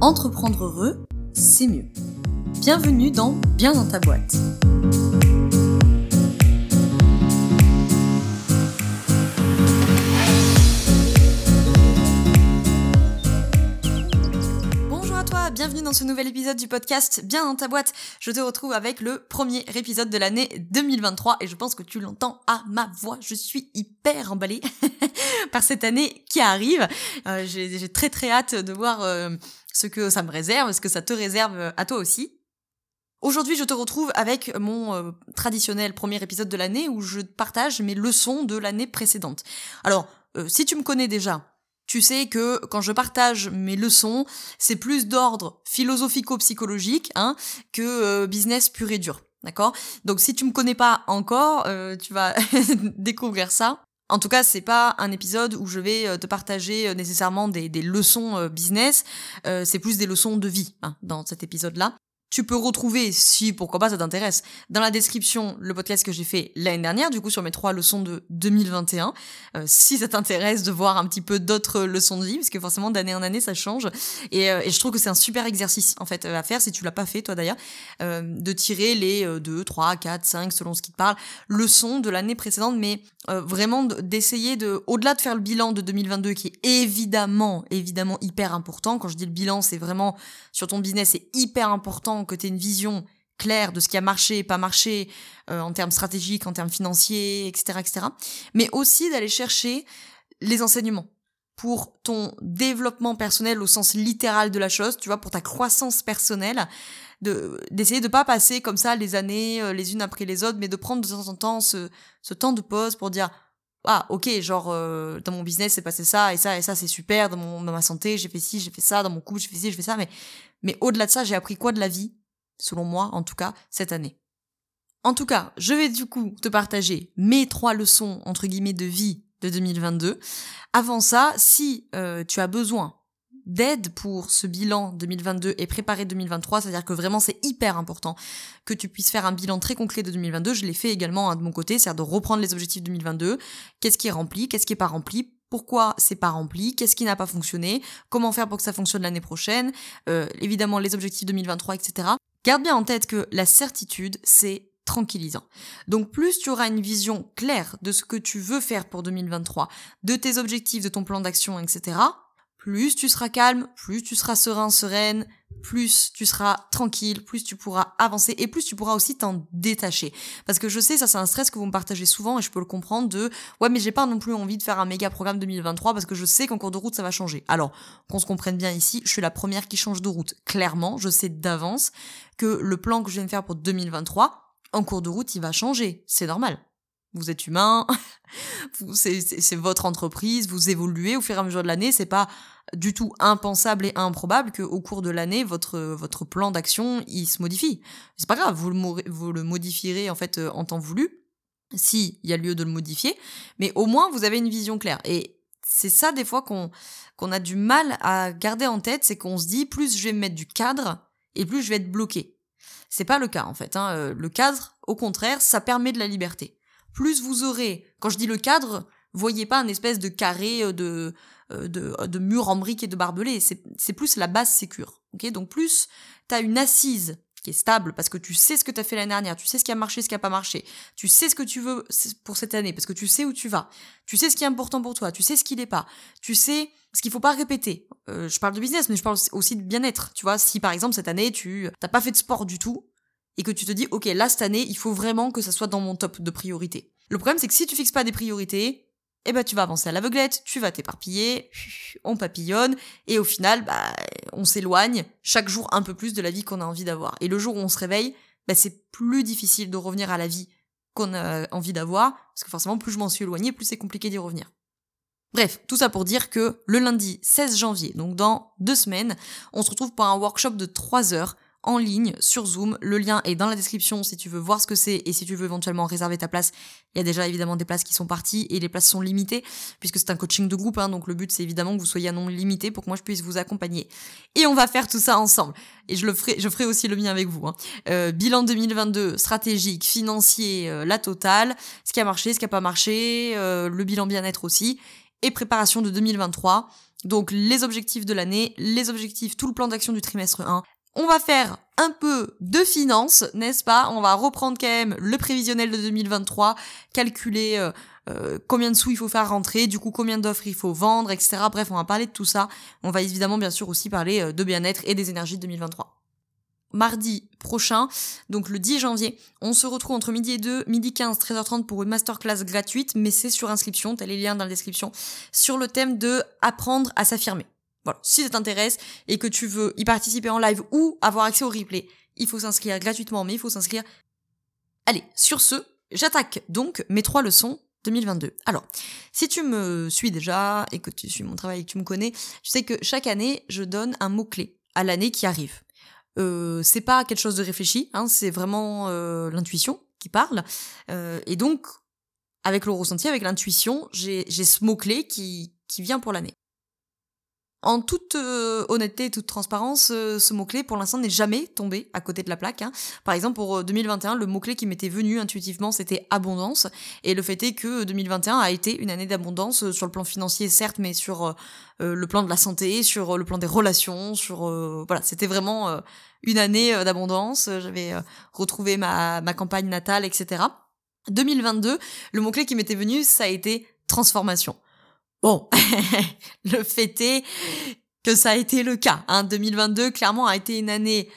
Entreprendre heureux, c'est mieux. Bienvenue dans Bien dans ta boîte. Bonjour à toi, bienvenue dans ce nouvel épisode du podcast Bien dans ta boîte. Je te retrouve avec le premier épisode de l'année 2023 et je pense que tu l'entends à ma voix. Je suis hyper emballée par cette année qui arrive. Euh, J'ai très très hâte de voir euh, ce que ça me réserve, ce que ça te réserve à toi aussi. Aujourd'hui, je te retrouve avec mon euh, traditionnel premier épisode de l'année où je partage mes leçons de l'année précédente. Alors, euh, si tu me connais déjà, tu sais que quand je partage mes leçons, c'est plus d'ordre philosophico-psychologique hein, que euh, business pur et dur. D'accord? Donc si tu me connais pas encore, tu vas découvrir ça. En tout cas, c'est pas un épisode où je vais te partager nécessairement des, des leçons business. c'est plus des leçons de vie hein, dans cet épisode-là. Tu peux retrouver, si pourquoi pas ça t'intéresse, dans la description le podcast que j'ai fait l'année dernière, du coup sur mes trois leçons de 2021. Euh, si ça t'intéresse de voir un petit peu d'autres leçons de vie, parce que forcément d'année en année ça change. Et, euh, je trouve que c'est un super exercice en fait à faire si tu l'as pas fait toi d'ailleurs, euh, de tirer les 2, 3, 4, 5 selon ce qui te parle, leçons de l'année précédente, mais euh, vraiment d'essayer de, au-delà de faire le bilan de 2022 qui est évidemment, évidemment hyper important. Quand je dis le bilan, c'est vraiment sur ton business, c'est hyper important que tu aies une vision claire de ce qui a marché et pas marché euh, en termes stratégiques, en termes financiers, etc., etc. Mais aussi d'aller chercher les enseignements pour ton développement personnel au sens littéral de la chose, tu vois, pour ta croissance personnelle, de d'essayer de pas passer comme ça les années euh, les unes après les autres, mais de prendre de temps en temps ce, ce temps de pause pour dire ah ok genre euh, dans mon business c'est passé ça et ça et ça c'est super dans mon ma santé j'ai fait ci j'ai fait ça dans mon couple j'ai fait ci j'ai fait ça mais mais au-delà de ça j'ai appris quoi de la vie selon moi en tout cas, cette année. En tout cas, je vais du coup te partager mes trois leçons, entre guillemets, de vie de 2022. Avant ça, si euh, tu as besoin d'aide pour ce bilan 2022 et préparer 2023, c'est-à-dire que vraiment c'est hyper important que tu puisses faire un bilan très concret de 2022. Je l'ai fait également hein, de mon côté, c'est-à-dire de reprendre les objectifs 2022, qu'est-ce qui est rempli, qu'est-ce qui est pas rempli, pourquoi c'est pas rempli, qu'est-ce qui n'a pas fonctionné, comment faire pour que ça fonctionne l'année prochaine, euh, évidemment les objectifs 2023, etc. Garde bien en tête que la certitude, c'est tranquillisant. Donc plus tu auras une vision claire de ce que tu veux faire pour 2023, de tes objectifs, de ton plan d'action, etc., plus tu seras calme, plus tu seras serein, sereine, plus tu seras tranquille, plus tu pourras avancer et plus tu pourras aussi t'en détacher. Parce que je sais, ça c'est un stress que vous me partagez souvent et je peux le comprendre de ouais mais j'ai pas non plus envie de faire un méga programme 2023 parce que je sais qu'en cours de route ça va changer. Alors qu'on se comprenne bien ici, je suis la première qui change de route. Clairement, je sais d'avance que le plan que je viens de faire pour 2023, en cours de route, il va changer. C'est normal. Vous êtes humain, c'est votre entreprise, vous évoluez au fur et à mesure de l'année, c'est pas du tout impensable et improbable qu'au cours de l'année, votre, votre plan d'action, il se modifie. C'est pas grave, vous le, modifierez en fait euh, en temps voulu, s'il y a lieu de le modifier, mais au moins vous avez une vision claire. Et c'est ça des fois qu'on a du mal à garder en tête, c'est qu'on se dit plus je vais mettre du cadre et plus je vais être bloqué. C'est pas le cas en fait. Hein. Euh, le cadre, au contraire, ça permet de la liberté. Plus vous aurez, quand je dis le cadre, voyez pas un espèce de carré euh, de euh, de, de murs en briques et de barbelés. C'est plus la base sécure. ok? Donc plus tu as une assise qui est stable parce que tu sais ce que tu as fait l'année dernière, tu sais ce qui a marché, ce qui a pas marché, tu sais ce que tu veux pour cette année parce que tu sais où tu vas, tu sais ce qui est important pour toi, tu sais ce qui n'est pas, tu sais ce qu'il faut pas répéter. Euh, je parle de business, mais je parle aussi de bien-être. Tu vois, si par exemple cette année tu t'as pas fait de sport du tout et que tu te dis ok là cette année il faut vraiment que ça soit dans mon top de priorité. Le problème c'est que si tu fixes pas des priorités, eh ben tu vas avancer à l'aveuglette, tu vas t'éparpiller, on papillonne, et au final, bah, on s'éloigne chaque jour un peu plus de la vie qu'on a envie d'avoir. Et le jour où on se réveille, bah, c'est plus difficile de revenir à la vie qu'on a envie d'avoir, parce que forcément, plus je m'en suis éloigné, plus c'est compliqué d'y revenir. Bref, tout ça pour dire que le lundi 16 janvier, donc dans deux semaines, on se retrouve pour un workshop de 3 heures en ligne sur Zoom. Le lien est dans la description si tu veux voir ce que c'est et si tu veux éventuellement réserver ta place. Il y a déjà évidemment des places qui sont parties et les places sont limitées puisque c'est un coaching de groupe. Hein, donc le but c'est évidemment que vous soyez un nombre limité pour que moi je puisse vous accompagner. Et on va faire tout ça ensemble. Et je le ferai, je ferai aussi le mien avec vous. Hein. Euh, bilan 2022, stratégique, financier, euh, la totale, ce qui a marché, ce qui a pas marché, euh, le bilan bien-être aussi. et préparation de 2023. Donc les objectifs de l'année, les objectifs, tout le plan d'action du trimestre 1. On va faire un peu de finance, n'est-ce pas? On va reprendre quand même le prévisionnel de 2023, calculer euh, euh, combien de sous il faut faire rentrer, du coup combien d'offres il faut vendre, etc. Bref, on va parler de tout ça. On va évidemment bien sûr aussi parler euh, de bien-être et des énergies de 2023 mardi prochain, donc le 10 janvier. On se retrouve entre midi et 2, midi 15, 13h30 pour une masterclass gratuite, mais c'est sur inscription, t'as les liens dans la description, sur le thème de apprendre à s'affirmer. Si ça t'intéresse et que tu veux y participer en live ou avoir accès au replay, il faut s'inscrire gratuitement, mais il faut s'inscrire. Allez, sur ce, j'attaque donc mes trois leçons 2022. Alors, si tu me suis déjà et que tu suis mon travail et que tu me connais, tu sais que chaque année, je donne un mot-clé à l'année qui arrive. Euh, c'est pas quelque chose de réfléchi, hein, c'est vraiment euh, l'intuition qui parle. Euh, et donc, avec le ressenti, avec l'intuition, j'ai ce mot-clé qui vient pour l'année. En toute euh, honnêteté et toute transparence, euh, ce mot-clé, pour l'instant, n'est jamais tombé à côté de la plaque. Hein. Par exemple, pour 2021, euh, le mot-clé qui m'était venu intuitivement, c'était abondance. Et le fait est que 2021 a été une année d'abondance sur le plan financier, certes, mais sur le plan de la santé, sur le plan des relations, sur... voilà, c'était vraiment une année d'abondance. J'avais retrouvé ma, ma campagne natale, etc. 2022, le mot-clé qui m'était venu, ça a été transformation. Bon, le fait est que ça a été le cas. Hein. 2022, clairement, a été une année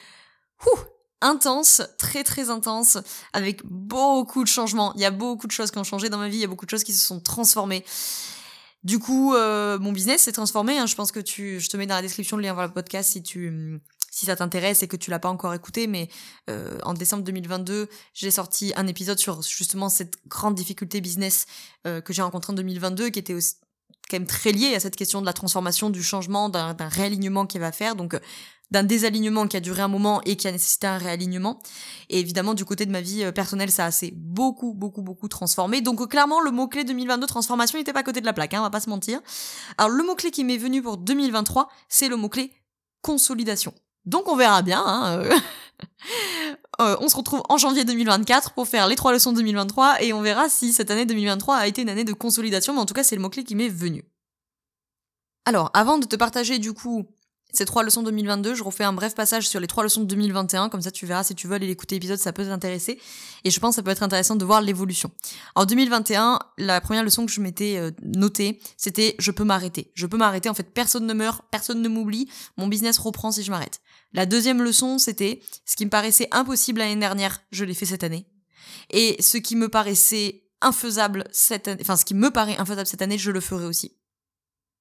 intense, très très intense, avec beaucoup de changements. Il y a beaucoup de choses qui ont changé dans ma vie, il y a beaucoup de choses qui se sont transformées. Du coup, euh, mon business s'est transformé. Hein. Je pense que tu, je te mets dans la description le lien vers le podcast si tu, si ça t'intéresse et que tu l'as pas encore écouté. Mais euh, en décembre 2022, j'ai sorti un épisode sur justement cette grande difficulté business euh, que j'ai rencontrée en 2022, qui était aussi quand même très lié à cette question de la transformation, du changement, d'un réalignement qu'il va faire. Donc, euh, d'un désalignement qui a duré un moment et qui a nécessité un réalignement. Et évidemment, du côté de ma vie euh, personnelle, ça s'est beaucoup, beaucoup, beaucoup transformé. Donc, euh, clairement, le mot-clé 2022 transformation n'était pas à côté de la plaque, hein, on va pas se mentir. Alors, le mot-clé qui m'est venu pour 2023, c'est le mot-clé consolidation. Donc, on verra bien. Hein, on se retrouve en janvier 2024 pour faire les trois leçons de 2023 et on verra si cette année 2023 a été une année de consolidation, mais en tout cas c'est le mot-clé qui m'est venu. Alors, avant de te partager du coup ces trois leçons de 2022, je refais un bref passage sur les trois leçons de 2021, comme ça tu verras si tu veux aller l'écouter l'épisode, ça peut t'intéresser. Et je pense que ça peut être intéressant de voir l'évolution. En 2021, la première leçon que je m'étais euh, notée, c'était je peux m'arrêter. Je peux m'arrêter, en fait personne ne meurt, personne ne m'oublie, mon business reprend si je m'arrête. La deuxième leçon, c'était ce qui me paraissait impossible l'année dernière, je l'ai fait cette année. Et ce qui me paraissait infaisable cette année, enfin ce qui me paraît infaisable cette année, je le ferai aussi.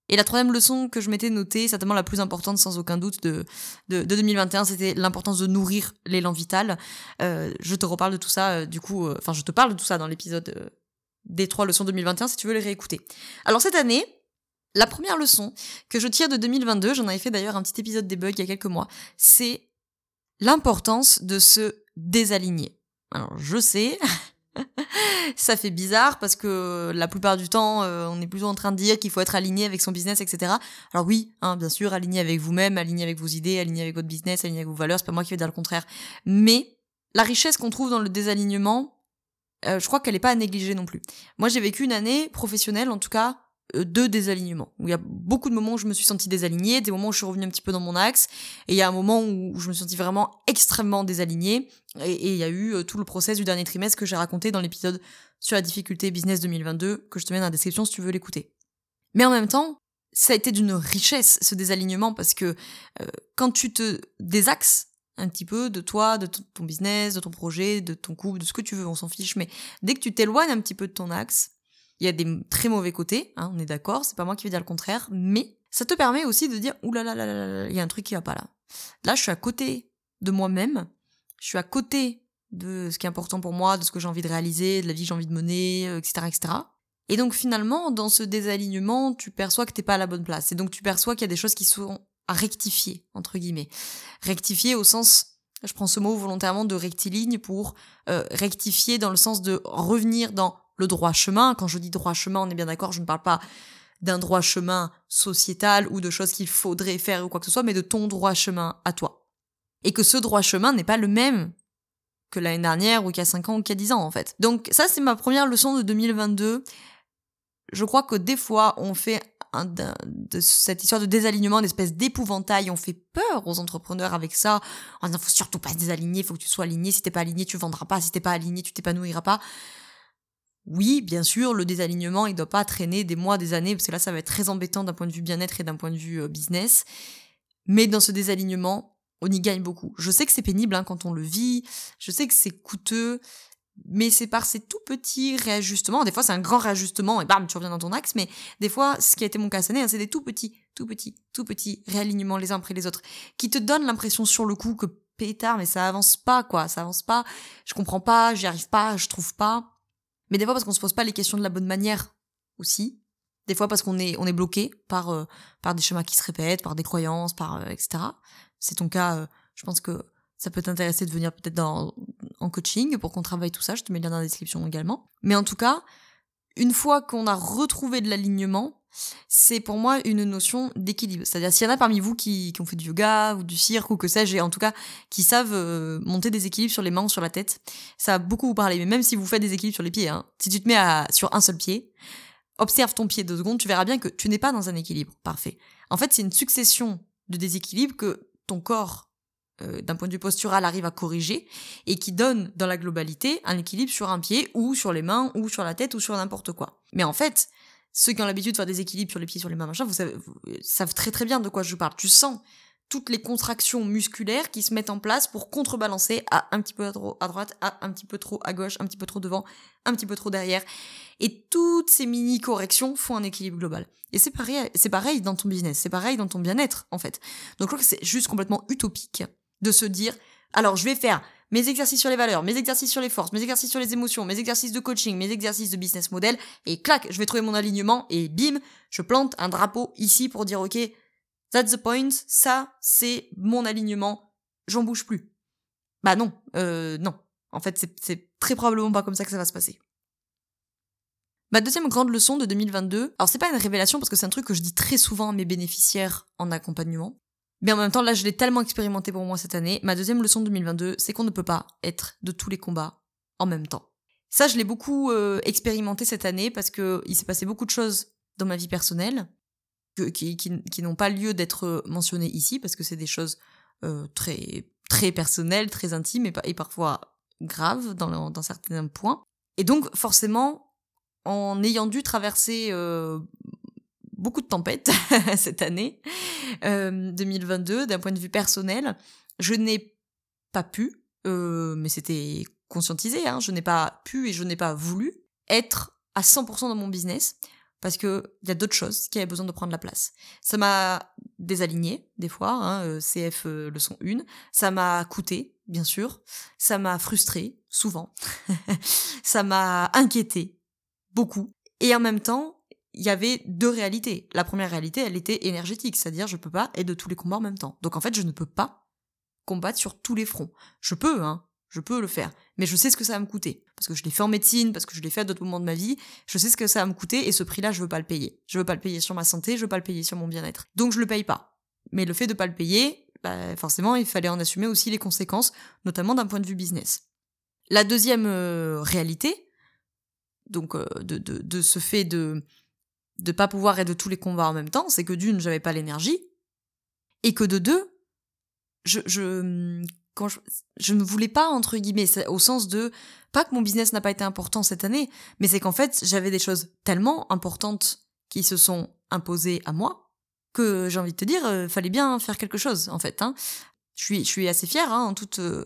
Et la troisième leçon que je m'étais notée, certainement la plus importante sans aucun doute de, de, 2021, c'était l'importance de nourrir l'élan vital. Euh, je te reparle de tout ça, euh, du coup, euh, enfin je te parle de tout ça dans l'épisode des trois leçons 2021 si tu veux les réécouter. Alors cette année, la première leçon que je tire de 2022, j'en avais fait d'ailleurs un petit épisode des bugs il y a quelques mois, c'est l'importance de se désaligner. Alors je sais, ça fait bizarre parce que la plupart du temps, euh, on est plutôt en train de dire qu'il faut être aligné avec son business, etc. Alors oui, hein, bien sûr, aligné avec vous-même, aligné avec vos idées, aligné avec votre business, aligné avec vos valeurs. C'est pas moi qui vais dire le contraire. Mais la richesse qu'on trouve dans le désalignement, euh, je crois qu'elle est pas à négliger non plus. Moi, j'ai vécu une année professionnelle, en tout cas, de désalignement. Où il y a beaucoup de moments où je me suis sentie désalignée, des moments où je suis revenue un petit peu dans mon axe, et il y a un moment où je me suis sentie vraiment extrêmement désalignée, et, il y a eu euh, tout le process du dernier trimestre que j'ai raconté dans l'épisode sur la difficulté business 2022, que je te mets dans la description si tu veux l'écouter. Mais en même temps, ça a été d'une richesse ce désalignement, parce que euh, quand tu te désaxes un petit peu de toi, de ton business, de ton projet, de ton couple, de ce que tu veux, on s'en fiche, mais dès que tu t'éloignes un petit peu de ton axe, il y a des très mauvais côtés, hein, on est d'accord, c'est pas moi qui vais dire le contraire, mais ça te permet aussi de dire ouh là là là là, il y a un truc qui va pas là. Là, je suis à côté de moi-même, je suis à côté de ce qui est important pour moi, de ce que j'ai envie de réaliser, de la vie que j'ai envie de mener, etc., euh, etc. Et donc finalement, dans ce désalignement, tu perçois que t'es pas à la bonne place. Et donc tu perçois qu'il y a des choses qui sont à rectifier, entre guillemets. Rectifier au sens, je prends ce mot volontairement de rectiligne pour euh, rectifier dans le sens de revenir dans le droit chemin. Quand je dis droit chemin, on est bien d'accord, je ne parle pas d'un droit chemin sociétal ou de choses qu'il faudrait faire ou quoi que ce soit, mais de ton droit chemin à toi. Et que ce droit chemin n'est pas le même que l'année dernière ou qu'il y a 5 ans ou qu'il y a 10 ans en fait. Donc ça c'est ma première leçon de 2022. je crois que des fois, on fait cette histoire de désalignement, d'espèce d'épouvantail. On fait peur aux entrepreneurs avec ça. En disant, faut surtout pas se désaligner, faut que tu sois aligné. Si t'es pas aligné, tu vendras pas. Si t'es pas aligné, tu t'épanouiras pas. Oui, bien sûr, le désalignement, il doit pas traîner des mois, des années, parce que là, ça va être très embêtant d'un point de vue bien-être et d'un point de vue euh, business. Mais dans ce désalignement, on y gagne beaucoup. Je sais que c'est pénible hein, quand on le vit, je sais que c'est coûteux, mais c'est par ces tout petits réajustements. Des fois, c'est un grand réajustement et bam, tu reviens dans ton axe. Mais des fois, ce qui a été mon cas cette année, hein, c'est des tout petits, tout petits, tout petits réalignements les uns après les autres qui te donnent l'impression sur le coup que pétard, mais ça avance pas, quoi. Ça avance pas. Je comprends pas, j'y arrive pas, je trouve pas. Mais des fois, parce qu'on se pose pas les questions de la bonne manière aussi. Des fois, parce qu'on est, on est bloqué par, euh, par des schémas qui se répètent, par des croyances, par, euh, etc. C'est ton cas, euh, je pense que ça peut t'intéresser de venir peut-être dans, en coaching pour qu'on travaille tout ça. Je te mets le lien dans la description également. Mais en tout cas, une fois qu'on a retrouvé de l'alignement, c'est pour moi une notion d'équilibre. C'est-à-dire, s'il y en a parmi vous qui, ont fait du yoga ou du cirque ou que sais-je, et en tout cas, qui savent euh, monter des équilibres sur les mains ou sur la tête, ça va beaucoup vous parler. Mais même si vous faites des équilibres sur les pieds, hein, si tu te mets sur un seul pied, observe ton pied deux secondes, tu verras bien que tu n'es pas dans un équilibre parfait. En fait, c'est une succession de déséquilibres que ton corps euh, d'un point de vue postural arrive à corriger et qui donne dans la globalité un équilibre sur un pied ou sur les mains ou sur la tête ou sur n'importe quoi. Mais en fait, ceux qui ont l'habitude de faire des équilibres sur les pieds, sur les mains, machin, vous savez, savent très très bien de quoi je parle. Tu sens toutes les contractions musculaires qui se mettent en place pour contrebalancer à un petit peu à, à droite, à un petit peu trop à gauche, un petit peu trop devant, un petit peu trop derrière. Et toutes ces mini corrections font un équilibre global. Et c'est pareil, c'est pareil dans ton business, c'est pareil dans ton bien-être en fait. Donc je crois que c'est juste complètement utopique de se dire, alors je vais faire mes exercices sur les valeurs, mes exercices sur les forces, mes exercices sur les émotions, mes exercices de coaching, mes exercices de business model, et clac, je vais trouver mon alignement, et bim, je plante un drapeau ici pour dire, ok, that's the point, ça, c'est mon alignement, j'en bouge plus. Bah non, euh, non. En fait, c'est très probablement pas comme ça que ça va se passer. Ma deuxième grande leçon de 2022, alors c'est pas une révélation parce que c'est un truc que je dis très souvent à mes bénéficiaires en accompagnement, mais en même temps, là, je l'ai tellement expérimenté pour moi cette année. Ma deuxième leçon de 2022, c'est qu'on ne peut pas être de tous les combats en même temps. Ça, je l'ai beaucoup euh, expérimenté cette année parce que il s'est passé beaucoup de choses dans ma vie personnelle qui, n'ont pas lieu d'être mentionnées ici parce que c'est des choses euh, très très personnelles, très intimes et, parfois graves dans, certains points. Et donc, forcément, en ayant dû traverser euh, beaucoup de tempêtes cette année 2022 euh, d'un point de vue personnel. Je n'ai pas pu, euh, mais c'était conscientisé, hein, je n'ai pas pu et je n'ai pas voulu être à 100% dans mon business parce que il y a d'autres choses qui avaient besoin de prendre la place. Ça m'a désaligné des fois, hein, euh, CF leçon 1. Ça m'a coûté, bien sûr. Ça m'a frustré, souvent. ça m'a inquiété, beaucoup. Et en même temps, il y avait deux réalités. La première réalité, elle était énergétique, c'est-à-dire je peux pas être de tous les combats en même temps. Donc en fait, je ne peux pas combattre sur tous les fronts. Je peux, hein, je peux le faire, mais je sais ce que ça va me coûter parce que je l'ai fait en médecine, parce que je l'ai fait à d'autres moments de ma vie. Je sais ce que ça va me coûter et ce prix-là, je veux pas le payer. Je veux pas le payer sur ma santé, je veux pas le payer sur mon bien-être. Donc je le paye pas. Mais le fait de pas le payer, bah, forcément, il fallait en assumer aussi les conséquences, notamment d'un point de vue business. La deuxième euh, réalité, donc euh, de, ce fait de de pas pouvoir être de tous les combats en même temps, c'est que d'une, j'avais pas l'énergie, et que de deux, je, je, quand je, ne voulais pas, entre guillemets, au sens de, pas que mon business n'a pas été important cette année, mais c'est qu'en fait, j'avais des choses tellement importantes qui se sont imposées à moi, que j'ai envie de te dire, euh, fallait bien faire quelque chose, en fait. Hein. Je, suis, je suis assez fière, hein, en toute euh,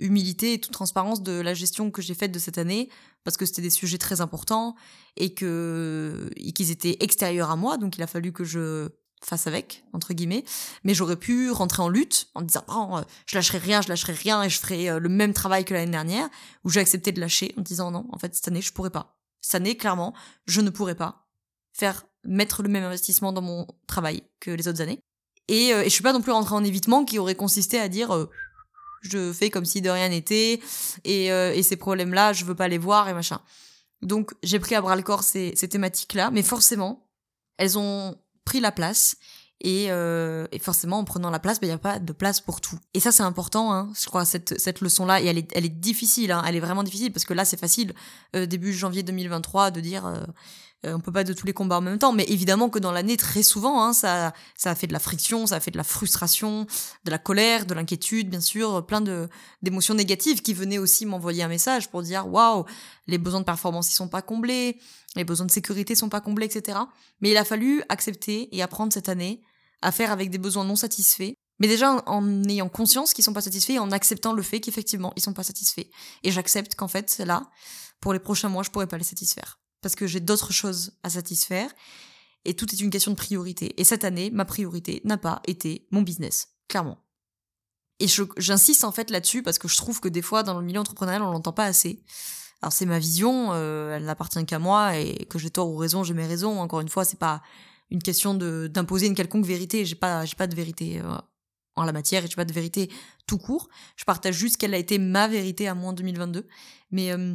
humilité et toute transparence de la gestion que j'ai faite de cette année parce que c'était des sujets très importants et que qu'ils étaient extérieurs à moi, donc il a fallu que je fasse avec entre guillemets. Mais j'aurais pu rentrer en lutte en disant oh, je lâcherai rien, je lâcherai rien et je ferai euh, le même travail que l'année dernière. Ou j'ai accepté de lâcher en disant non, en fait cette année je pourrais pas. Cette année clairement je ne pourrais pas faire mettre le même investissement dans mon travail que les autres années. Et, euh, et je suis pas non plus rentrée en évitement qui aurait consisté à dire euh, je fais comme si de rien n'était et, euh, et ces problèmes là je veux pas les voir et machin. Donc j'ai pris à bras le corps ces, ces thématiques là mais forcément elles ont pris la place et, euh, et forcément en prenant la place il ben, n'y a pas de place pour tout. Et ça c'est important hein, je crois cette, cette leçon là et elle est, elle est difficile hein, elle est vraiment difficile parce que là c'est facile euh, début janvier 2023 de dire euh, on peut pas de tous les combats en même temps, mais évidemment que dans l'année, très souvent, hein, ça, ça a fait de la friction, ça a fait de la frustration, de la colère, de l'inquiétude, bien sûr, plein de d'émotions négatives qui venaient aussi m'envoyer un message pour dire waouh, les besoins de performance ils sont pas comblés, les besoins de sécurité sont pas comblés, etc. Mais il a fallu accepter et apprendre cette année à faire avec des besoins non satisfaits. Mais déjà en ayant conscience qu'ils sont pas satisfaits et en acceptant le fait qu'effectivement ils sont pas satisfaits. Et j'accepte qu'en fait là, pour les prochains mois, je pourrais pas les satisfaire parce que j'ai d'autres choses à satisfaire et tout est une question de priorité. Et cette année, ma priorité n'a pas été mon business, clairement. Et j'insiste en fait là-dessus parce que je trouve que des fois dans le milieu entrepreneurial on l'entend pas assez. Alors c'est ma vision, euh, elle n'appartient qu'à moi et que j'ai tort ou raison, j'ai mes raisons. Encore une fois, c'est pas une question d'imposer une quelconque vérité. J'ai pas j'ai pas de vérité euh, en la matière et j'ai pas de vérité tout court. Je partage juste quelle a été ma vérité à moi en 2022. Mais euh,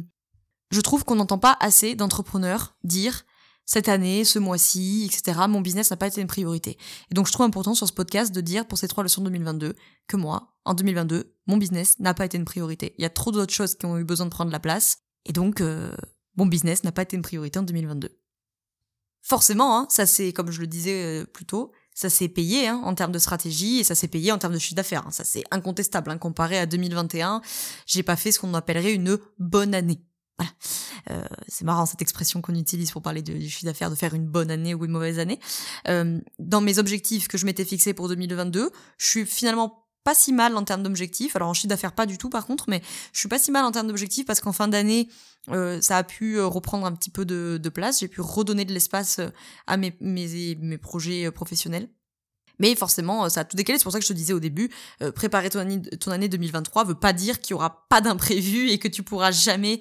je trouve qu'on n'entend pas assez d'entrepreneurs dire cette année, ce mois-ci, etc., mon business n'a pas été une priorité. Et donc je trouve important sur ce podcast de dire pour ces trois leçons de 2022 que moi, en 2022, mon business n'a pas été une priorité. Il y a trop d'autres choses qui ont eu besoin de prendre la place. Et donc, euh, mon business n'a pas été une priorité en 2022. Forcément, hein, ça c'est, comme je le disais euh, plus tôt, ça s'est payé hein, en termes de stratégie et ça s'est payé en termes de chiffre d'affaires. Hein. Ça c'est incontestable. Comparé à 2021, j'ai pas fait ce qu'on appellerait une bonne année. Voilà. Euh, c'est marrant cette expression qu'on utilise pour parler du chiffre d'affaires, de faire une bonne année ou une mauvaise année. Euh, dans mes objectifs que je m'étais fixés pour 2022, je suis finalement pas si mal en termes d'objectifs. Alors en chiffre d'affaires pas du tout par contre, mais je suis pas si mal en termes d'objectifs parce qu'en fin d'année, euh, ça a pu euh, reprendre un petit peu de, de place. J'ai pu redonner de l'espace euh, à mes, mes, mes projets professionnels. Mais forcément, ça a tout décalé. C'est pour ça que je te disais au début, préparer ton année, ton année 2023 veut pas dire qu'il y aura pas d'imprévu et que tu pourras jamais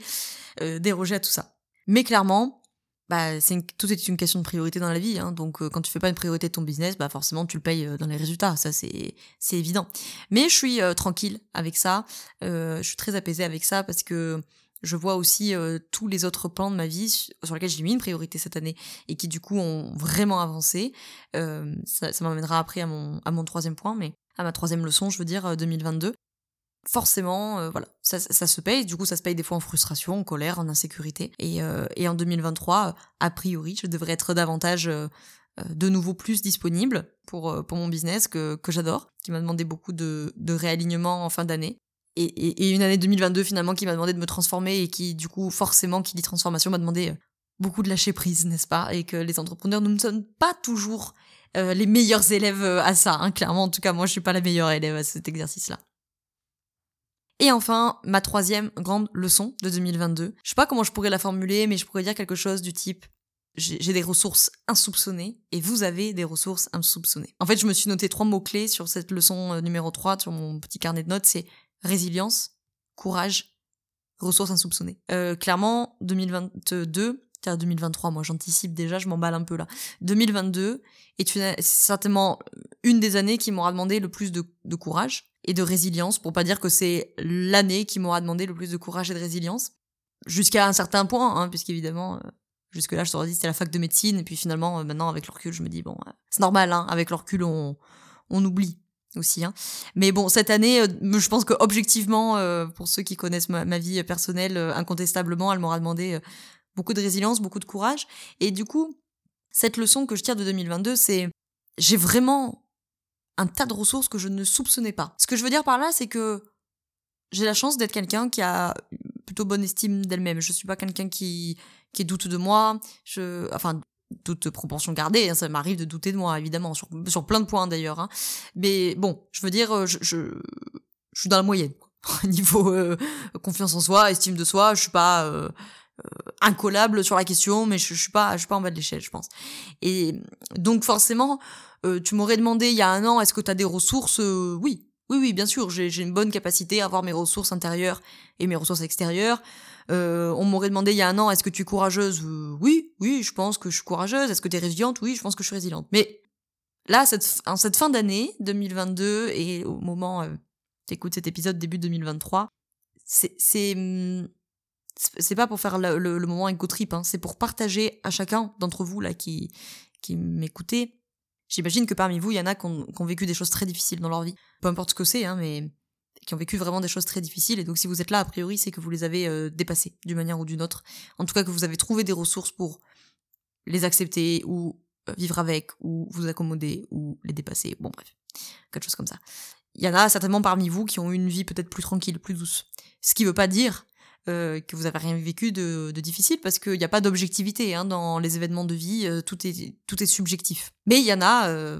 euh, déroger à tout ça. Mais clairement, bah, c'est tout est une question de priorité dans la vie. Hein. donc, euh, quand tu fais pas une priorité de ton business, bah forcément, tu le payes euh, dans les résultats. Ça, c'est c'est évident. Mais je suis tranquille avec ça. je suis très apaisée avec ça parce que je vois aussi tous les autres plans de ma vie sur lesquels j'ai mis une priorité cette année et qui du coup ont vraiment avancé. ça, ça m'amènera après à mon à mon troisième point, mais à ma troisième leçon, je veux dire 2022 forcément, euh, voilà, ça, ça, se paye. Du coup, ça se paye des fois en frustration, en colère, en insécurité. Et, euh, et en 2023, a priori, je devrais être davantage, euh, de nouveau plus disponible pour, pour mon business que, que j'adore, qui m'a demandé beaucoup de, de réalignement en fin d'année. Et, et, une année 2022 finalement qui m'a demandé de me transformer et qui, du coup, forcément, qui dit transformation, m'a demandé beaucoup de lâcher prise, n'est-ce pas? Et que les entrepreneurs ne sont pas toujours les meilleurs élèves à ça. Hein, clairement, en tout cas, moi, je suis pas la meilleure élève à cet exercice-là. Et enfin, ma troisième grande leçon de 2022. Je sais pas comment je pourrais la formuler, mais je pourrais dire quelque chose du type j'ai des ressources insoupçonnées et vous avez des ressources insoupçonnées. En fait, je me suis noté trois mots-clés sur cette leçon euh, numéro 3 sur mon petit carnet de notes, c'est résilience, courage, ressources insoupçonnées. Euh, clairement, 2022, 2023, moi j'anticipe déjà, je m'emballe un peu là. 2022 est certainement une des années qui m'aura demandé le plus de courage et de résilience, pour pas dire que c'est l'année qui m'aura demandé le plus de courage et de résilience, jusqu'à un certain point, hein, puisqu'évidemment, euh, jusque-là, je t'aurais dit c'était la fac de médecine, et puis finalement, euh, maintenant, avec le recul, je me dis, bon, euh, c'est normal, hein, avec le recul, on, on oublie aussi. Hein. Mais bon, cette année, je pense que objectivement, pour ceux qui connaissent ma, ma vie personnelle, incontestablement, elle m'aura demandé beaucoup de résilience, beaucoup de courage. Et du coup, cette leçon que je tire de 2022, c'est j'ai vraiment un tas de ressources que je ne soupçonnais pas. Ce que je veux dire par là, c'est que j'ai la chance d'être quelqu'un qui a plutôt bonne estime d'elle-même. Je suis pas quelqu'un qui, qui doute de moi. Je, enfin, toute proportion gardée, hein, ça m'arrive de douter de moi, évidemment, sur, sur plein de points d'ailleurs. Hein. Mais bon, je veux dire, je, je, je suis dans la moyenne. Niveau euh, confiance en soi, estime de soi, je suis pas euh, incollable sur la question, mais je, je suis pas, je suis pas en bas de l'échelle, je pense. Et donc forcément, euh, tu m'aurais demandé il y a un an, est-ce que tu as des ressources euh, Oui, oui, oui, bien sûr, j'ai une bonne capacité à avoir mes ressources intérieures et mes ressources extérieures. Euh, on m'aurait demandé il y a un an, est-ce que tu es courageuse? Oui, oui, je pense que je suis courageuse. Est-ce que tu es résiliente? Oui, je pense que je suis résiliente. Mais là, cette, en cette fin d'année 2022 et au moment euh, écoutes cet épisode début 2023, c'est c'est pas pour faire le, moment éco trip, hein, c'est pour partager à chacun d'entre vous là qui qui m'écoutez J'imagine que parmi vous, il y en a qui ont, vécu des choses très difficiles dans leur vie. Peu importe ce que c'est, hein, mais qui ont vécu vraiment des choses très difficiles. Et donc, si vous êtes là, a priori, c'est que vous les avez euh, dépassées d'une manière ou d'une autre. En tout cas, que vous avez trouvé des ressources pour les accepter ou euh, vivre avec ou vous accommoder ou les dépasser. Bon bref, quelque chose comme ça. Il y en a certainement parmi vous qui ont eu une vie peut-être plus tranquille, plus douce. Ce qui veut pas dire euh, que vous avez rien vécu de, difficile parce qu'il n'y a pas d'objectivité hein, dans les événements de vie, euh, tout, est, subjectif. Mais il y en a euh,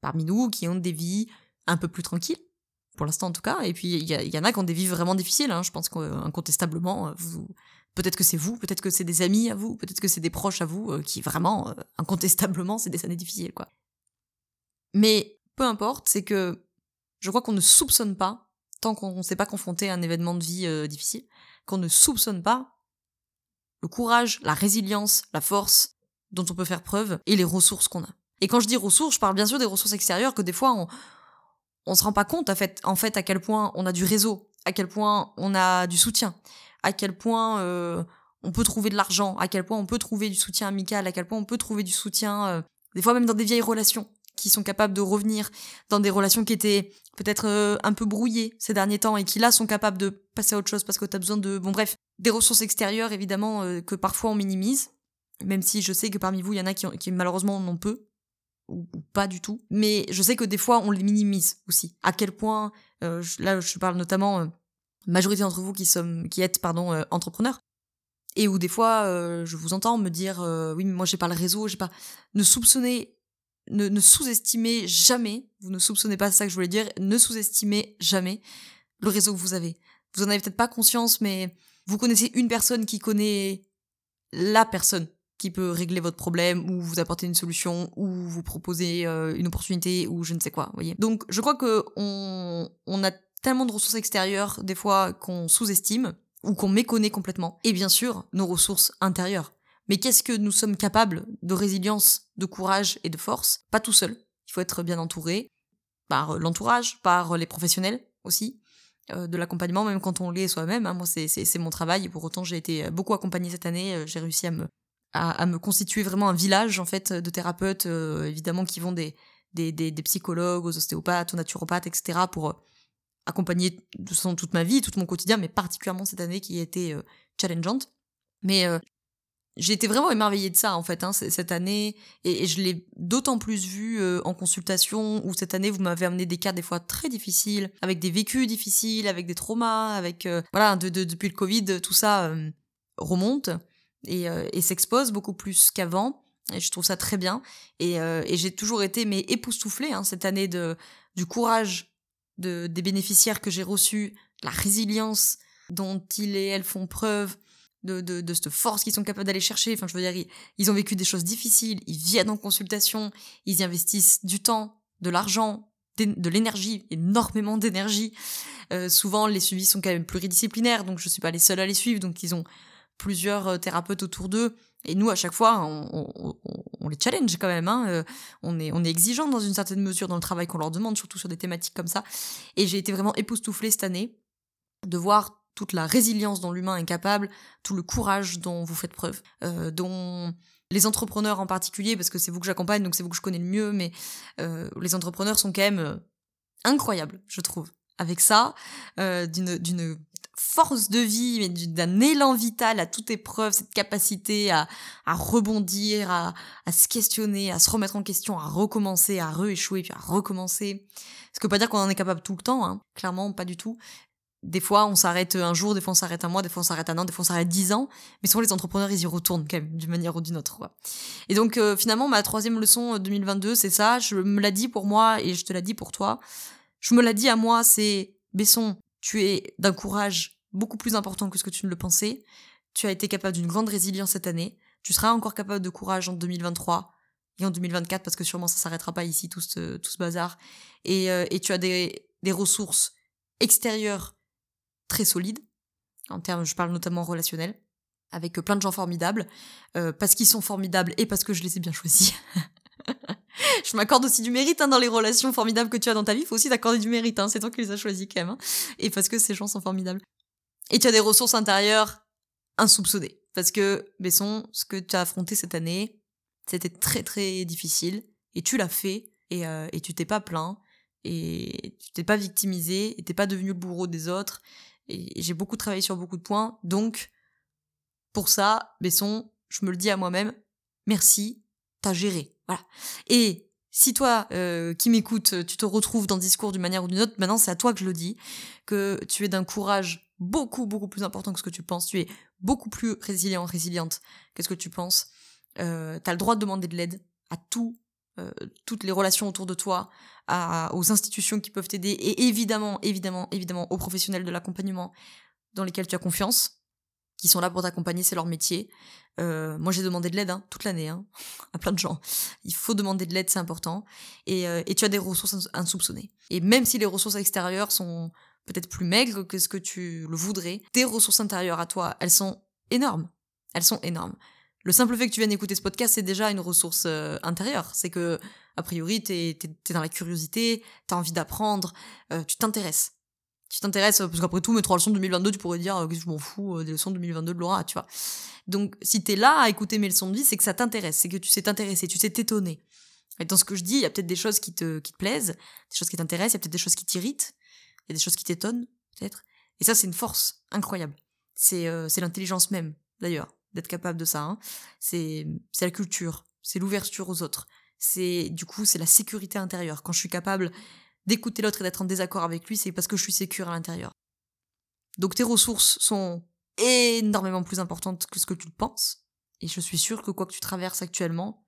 parmi nous qui ont des vies un peu plus tranquilles, pour l'instant en tout cas, et puis il y, en a qui ont des vies vraiment difficiles, hein. je pense qu'incontestablement, peut-être que c'est vous, peut-être que c'est des amis à vous, peut-être que c'est des proches à vous, qui vraiment, incontestablement, c'est des années difficiles. Mais peu importe, c'est que je crois qu'on ne soupçonne pas, tant qu'on ne s'est pas confronté à un événement de vie difficile, qu'on ne soupçonne pas le courage, la résilience, la force dont on peut faire preuve et les ressources qu'on a. Et quand je dis ressources, je parle bien sûr des ressources extérieures que des fois on on se rend pas compte en fait, à quel point on a du réseau, à quel point on a du soutien, à quel point euh, on peut trouver de l'argent, à quel point on peut trouver du soutien amical, à quel point on peut trouver du soutien euh, des fois même dans des vieilles relations qui sont capables de revenir dans des relations qui étaient peut-être euh, un peu brouillées ces derniers temps et qui là sont capables de passer à autre chose parce que tu as besoin de bon bref des ressources extérieures évidemment euh, que parfois on minimise même si je sais que parmi vous il y en a qui, malheureusement en ont peu ou, pas du tout. Mais je sais que des fois on les minimise aussi. À quel point euh, là je parle notamment majorité d'entre vous qui sommes qui êtes pardon entrepreneurs et où des fois je vous entends me dire oui mais moi j'ai pas le réseau j'ai pas ne soupçonnez ne, sous-estimez jamais, vous ne soupçonnez pas ça que je voulais dire, ne sous-estimez jamais le réseau que vous avez. Vous en avez peut-être pas conscience, mais vous connaissez une personne qui connaît la personne qui peut régler votre problème ou vous apporter une solution ou vous proposer euh, une opportunité ou je ne sais quoi, voyez. Donc je crois que on, on a tellement de ressources extérieures des fois qu'on sous-estime ou qu'on méconnaît complètement. Et bien sûr, nos ressources intérieures. Mais qu'est-ce que nous sommes capables de résilience, de courage et de force? Pas tout seul. Il faut être bien entouré par euh, l'entourage, par euh, les professionnels aussi, euh, de l'accompagnement, même quand on l'est soi-même. Hein. Moi, c'est mon travail. Pour autant, j'ai été beaucoup accompagnée cette année. J'ai réussi à me, à, me constituer vraiment un village en fait de thérapeutes, évidemment, qui vont des, des, des, psychologues, aux ostéopathes, aux naturopathes, etc. pour accompagner toute ma vie, tout mon quotidien, mais particulièrement cette année qui a été challengeante. Mais j'ai été vraiment émerveillée de ça en fait hein, cette année. Et, je l'ai d'autant plus vu euh, en consultation où cette année vous m'avez amené des cas des fois très difficiles avec des vécus difficiles avec des traumas avec euh, voilà de, depuis le Covid tout ça euh, remonte et, et s'expose beaucoup plus qu'avant. Et je trouve ça très bien. Et, et j'ai toujours été mais époustouflée hein, cette année de du courage de des bénéficiaires que j'ai reçus la résilience dont ils et elles font preuve de, cette force qu'ils sont capables d'aller chercher. Enfin, je veux dire, ils, ont vécu des choses difficiles, ils viennent en consultation, ils y investissent du temps, de l'argent, de l'énergie, énormément d'énergie. Euh, souvent, les suivis sont quand même pluridisciplinaires, donc je suis pas les seuls à les suivre, donc ils ont plusieurs euh, thérapeutes autour d'eux. Et nous, à chaque fois, on, on, les challenge quand même. Hein. Euh, on est, on est exigeant dans une certaine mesure dans le travail qu'on leur demande, surtout sur des thématiques comme ça. Et j'ai été vraiment époustouflée cette année de voir toute la résilience dont l'humain est capable, tout le courage dont vous faites preuve, euh, dont les entrepreneurs en particulier, parce que c'est vous que j'accompagne, donc c'est vous que je connais le mieux, mais euh, les entrepreneurs sont quand même euh, incroyables, je trouve. Avec ça, d'une d'une force de vie, mais d'un élan vital à toute épreuve, cette capacité à, à rebondir, à, à, se questionner, à se remettre en question, à recommencer, à rééchouer, puis à recommencer. Ce que veut pas dire qu'on en est capable tout le temps, hein. clairement pas du tout. Des fois, on s'arrête un jour, des fois, on s'arrête un mois, des fois, on s'arrête un an, des fois, on s'arrête dix ans. Mais souvent, les entrepreneurs, ils y retournent quand même, d'une manière ou d'une autre. Quoi. Et donc, euh, finalement, ma troisième leçon 2022, euh, c'est ça. Je me l'ai dit pour moi et je te l'ai dit pour toi. Je me l'ai dit à moi, c'est Besson, tu es d'un courage beaucoup plus important que ce que tu ne le pensais. Tu as été capable d'une grande résilience cette année. Tu seras encore capable de courage en 2023 et en 2024 parce que sûrement ça s'arrêtera pas ici tout ce, tout ce bazar. Et, euh, et tu as des, des ressources extérieures très solide, en termes, je parle notamment relationnel, avec plein de gens formidables, euh, parce qu'ils sont formidables et parce que je les ai bien choisis. je m'accorde aussi du mérite hein, dans les relations formidables que tu as dans ta vie. Faut aussi t'accorder du mérite. Hein, c'est toi qui les as choisis quand même. Hein, et parce que ces gens sont formidables. Et tu as des ressources intérieures insoupçonnées. Parce que, Besson, ce que tu as affronté cette année, c'était très très difficile. Et tu l'as fait. Et, euh, et tu t'es pas plaint. Et tu t'es pas victimisé. Et t'es pas devenu le bourreau des autres. Et j'ai beaucoup travaillé sur beaucoup de points. Donc, pour ça, Besson, je me le dis à moi-même, merci, t'as géré. Voilà. Et si toi, euh, qui m'écoutes, tu te retrouves dans le discours d'une manière ou d'une autre, maintenant c'est à toi que je le dis, que tu es d'un courage beaucoup, beaucoup plus important que ce que tu penses. Tu es beaucoup plus résilient, résiliente que ce que tu penses. Euh, t'as le droit de demander de l'aide à tout, euh, toutes les relations autour de toi, aux institutions qui peuvent t'aider, et évidemment, évidemment, évidemment, aux professionnels de l'accompagnement dans lesquels tu as confiance, qui sont là pour t'accompagner, c'est leur métier. Euh, moi, j'ai demandé de l'aide hein, toute l'année hein, à plein de gens. Il faut demander de l'aide, c'est important. Et, euh, et tu as des ressources insoupçonnées. Et même si les ressources extérieures sont peut-être plus maigres que ce que tu le voudrais, tes ressources intérieures à toi, elles sont énormes. Elles sont énormes. Le simple fait que tu viennes écouter ce podcast, c'est déjà une ressource euh, intérieure. C'est que, a priori, t'es es, dans la curiosité, t'as envie d'apprendre, euh, tu t'intéresses. Tu t'intéresses, parce qu'après tout, mes trois leçons de 2022, tu pourrais dire, euh, que je m'en fous des leçons de 2022 de Laura, tu vois. Donc, si t'es là à écouter mes leçons de vie, c'est que ça t'intéresse, c'est que tu sais t'intéresser, tu sais t'étonner. Et dans ce que je dis, il y a peut-être des choses qui te, qui te plaisent, des choses qui t'intéressent, il y a peut-être des choses qui t'irritent, il y a des choses qui t'étonnent, peut-être. Et ça, c'est une force incroyable. C'est c'est l'intelligence même, d'ailleurs d'être capable de ça. Hein. C'est la culture, c'est l'ouverture aux autres. C'est du coup c'est la sécurité intérieure. Quand je suis capable d'écouter l'autre et d'être en désaccord avec lui, c'est parce que je suis sécure à l'intérieur. Donc tes ressources sont énormément plus importantes que ce que tu le penses. Et je suis sûre que quoi que tu traverses actuellement,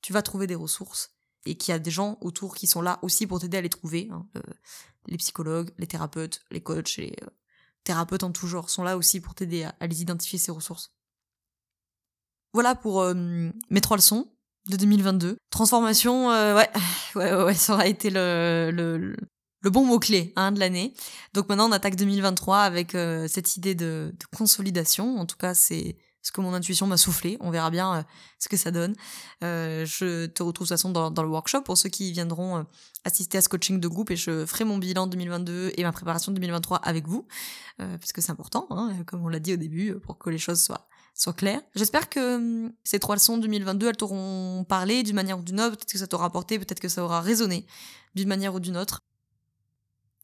tu vas trouver des ressources et qu'il y a des gens autour qui sont là aussi pour t'aider à les trouver. Hein. Euh, les psychologues, les thérapeutes, les coachs, les euh, thérapeutes en tout genre sont là aussi pour t'aider à, les identifier ces ressources. Voilà pour euh, mes trois leçons de 2022. Transformation, euh, ouais, ouais, ouais, ça aura été le, le, le bon mot-clé hein, de l'année. Donc maintenant, on attaque 2023 avec euh, cette idée de, de, consolidation. En tout cas, c'est ce que mon intuition m'a soufflé. On verra bien ce que ça donne. je te retrouve de toute façon dans, dans, le workshop pour ceux qui viendront assister à ce coaching de groupe et je ferai mon bilan 2022 et ma préparation 2023 avec vous. parce que c'est important, hein, comme on l'a dit au début, pour que les choses soient soit clair. J'espère que hum, ces trois leçons 2022, elles t'auront parlé d'une manière ou d'une autre, peut-être que ça t'aura apporté, peut-être que ça aura résonné d'une manière ou d'une autre.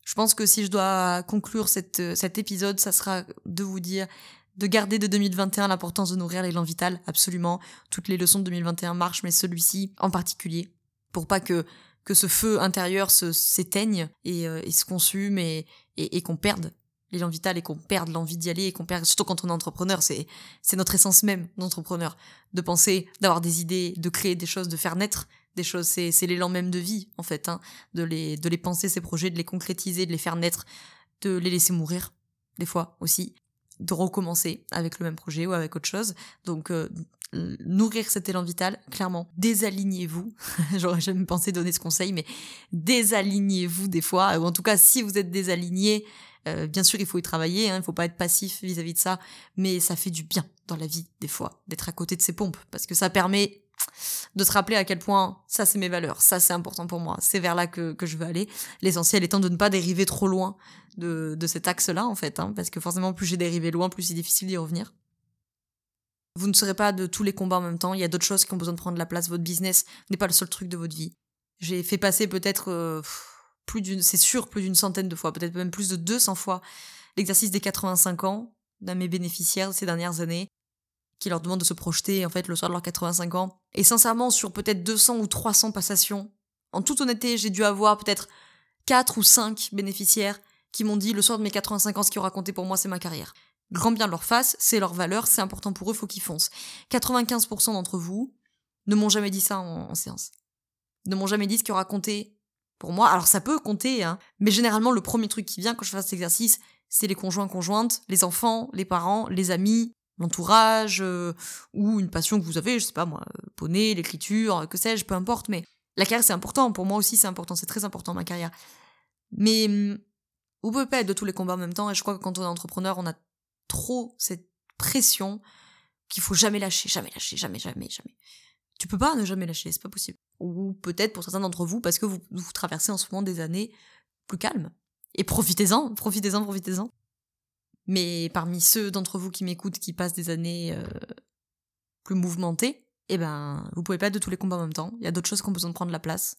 Je pense que si je dois conclure euh, cet épisode, ça sera de vous dire de garder de 2021 l'importance de nourrir l'élan vital, absolument. Toutes les leçons de 2021 marchent, mais celui-ci en particulier, pour pas que que ce feu intérieur s'éteigne et, euh, et, se consume et qu'on perde l'élan vital et qu'on perde l'envie d'y aller et qu'on perd, surtout quand on est entrepreneur, c'est, c'est notre essence même d'entrepreneur. De penser, d'avoir des idées, de créer des choses, de faire naître des choses. C'est, c'est l'élan même de vie, en fait, hein, de les, de les penser, ces projets, de les concrétiser, de les faire naître, de les laisser mourir, des fois aussi, de recommencer avec le même projet ou avec autre chose. Donc, euh, nourrir cet élan vital, clairement, désalignez-vous. J'aurais jamais pensé donner ce conseil, mais désalignez-vous des fois, ou en tout cas, si vous êtes désaligné, euh, bien sûr, il faut y travailler, hein, il faut pas être passif vis-à-vis de ça, mais ça fait du bien dans la vie, des fois, d'être à côté de ses pompes, parce que ça permet de se rappeler à quel point ça c'est mes valeurs, ça c'est important pour moi, c'est vers là que, que je veux aller. L'essentiel étant de ne pas dériver trop loin de, de cet axe-là, en fait, hein, parce que forcément, plus j'ai dérivé loin, plus c'est difficile d'y revenir. Vous ne serez pas de tous les combats en même temps, il y a d'autres choses qui ont besoin de prendre la place, votre business n'est pas le seul truc de votre vie. J'ai fait passer peut-être... Euh, plus d'une, c'est sûr, plus d'une centaine de fois, peut-être même plus de 200 fois, l'exercice des 85 ans d'un de mes bénéficiaires ces dernières années, qui leur demande de se projeter, en fait, le soir de leurs 85 ans. Et sincèrement, sur peut-être 200 ou 300 passations, en toute honnêteté, j'ai dû avoir peut-être 4 ou 5 bénéficiaires qui m'ont dit le soir de mes 85 ans, ce qui aura compté pour moi, c'est ma carrière. Grand bien de leur face, c'est leur valeur, c'est important pour eux, faut qu'ils foncent. 95% d'entre vous ne m'ont jamais dit ça en, en séance. Ne m'ont jamais dit ce qui aura compté pour moi. Alors ça peut compter, hein, mais généralement le premier truc qui vient quand je fais cet exercice, c'est les conjoints conjointes, les enfants, les parents, les amis, l'entourage, euh, ou une passion que vous avez, je sais pas moi, euh, poney, l'écriture, que sais-je, peu importe, mais la carrière c'est important, pour moi aussi c'est important, c'est très important ma carrière. Mais hum, vous pouvez pas être de tous les combats en même temps, et je crois que quand on est entrepreneur, on a trop cette pression qu'il faut jamais lâcher, jamais lâcher, jamais, jamais, jamais. Tu peux pas ne jamais lâcher, c'est pas possible ou peut-être pour certains d'entre vous parce que vous, traversez en ce moment des années plus calmes. Et profitez-en, profitez-en, profitez-en. Mais parmi ceux d'entre vous qui m'écoutent qui passent des années euh, plus mouvementées, eh ben, vous pouvez pas être de tous les combats en même temps. Il y a d'autres choses qui ont besoin de prendre la place.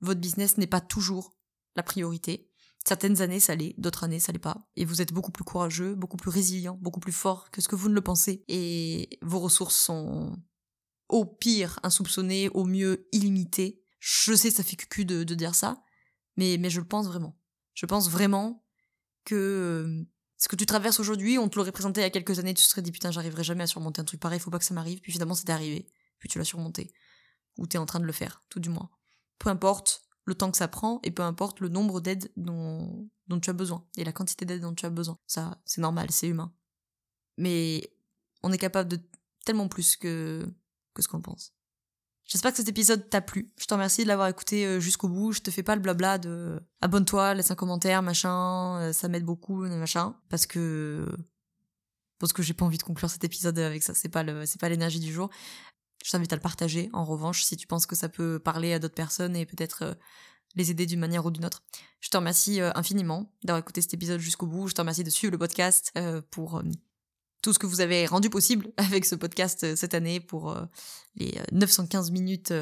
Votre business n'est pas toujours la priorité. Certaines années, ça l'est, d'autres années, ça l'est pas. Et vous êtes beaucoup plus courageux, beaucoup plus résilient, beaucoup plus fort que ce que vous ne le pensez. Et vos ressources sont au pire insoupçonné, au mieux illimité. Je sais, ça fait cucu de, de dire ça, mais, mais je le pense vraiment. Je pense vraiment que euh, ce que tu traverses aujourd'hui, on te l'aurait présenté il y a quelques années, tu serais dit putain, j'arriverai jamais à surmonter un truc pareil, faut pas que ça m'arrive. Puis finalement, c'était arrivé. Puis tu l'as surmonté. Ou t'es en train de le faire, tout du moins. Peu importe le temps que ça prend et peu importe le nombre d'aides dont, dont tu as besoin et la quantité d'aide dont tu as besoin. Ça, c'est normal, c'est humain. Mais on est capable de tellement plus que, ce qu'on pense. J'espère que cet épisode t'a plu. Je te remercie de l'avoir écouté euh, jusqu'au bout. Je te fais pas le blabla de abonne-toi, laisse un commentaire, machin, euh, ça m'aide beaucoup, machin, parce que parce que j'ai pas envie de conclure cet épisode avec ça. C'est pas le, c'est pas l'énergie du jour. Je t'invite à le partager. En revanche, si tu penses que ça peut parler à d'autres personnes et peut-être euh, les aider d'une manière ou d'une autre. Je te remercie infiniment d'avoir écouté cet épisode jusqu'au bout. Je te remercie de suivre le podcast pour tout ce que vous avez rendu possible avec ce podcast euh, cette année pour euh, les 915 euh, minutes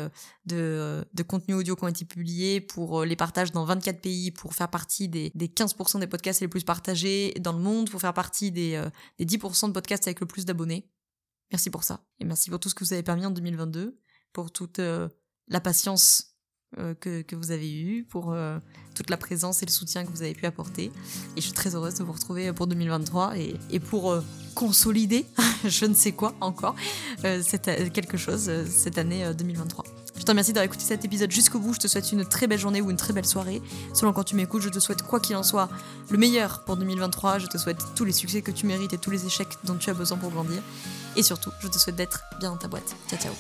de, contenu audio qui ont été publiés, pour les partages dans 24 pays, pour faire partie des, des 15% des podcasts les plus partagés dans le monde, pour faire partie des 10% de podcasts avec le plus d'abonnés. Merci pour ça. Et merci pour tout ce que vous avez permis en 2022, pour toute la patience euh, que, vous avez eu, pour euh, toute la présence et le soutien que vous avez pu apporter. Et je suis très heureuse de vous retrouver pour 2023 et, pour euh, consolider, je ne sais quoi encore, quelque chose cette année 2023. Je te remercie d'avoir écouté cet épisode jusqu'au bout. Je te souhaite une très belle journée ou une très belle soirée. Selon quand tu m'écoutes, je te souhaite quoi qu'il en soit le meilleur pour 2023. Je te souhaite tous les succès que tu mérites et tous les échecs dont tu as besoin pour grandir. Et surtout, je te souhaite d'être bien dans ta boîte. Ciao ciao.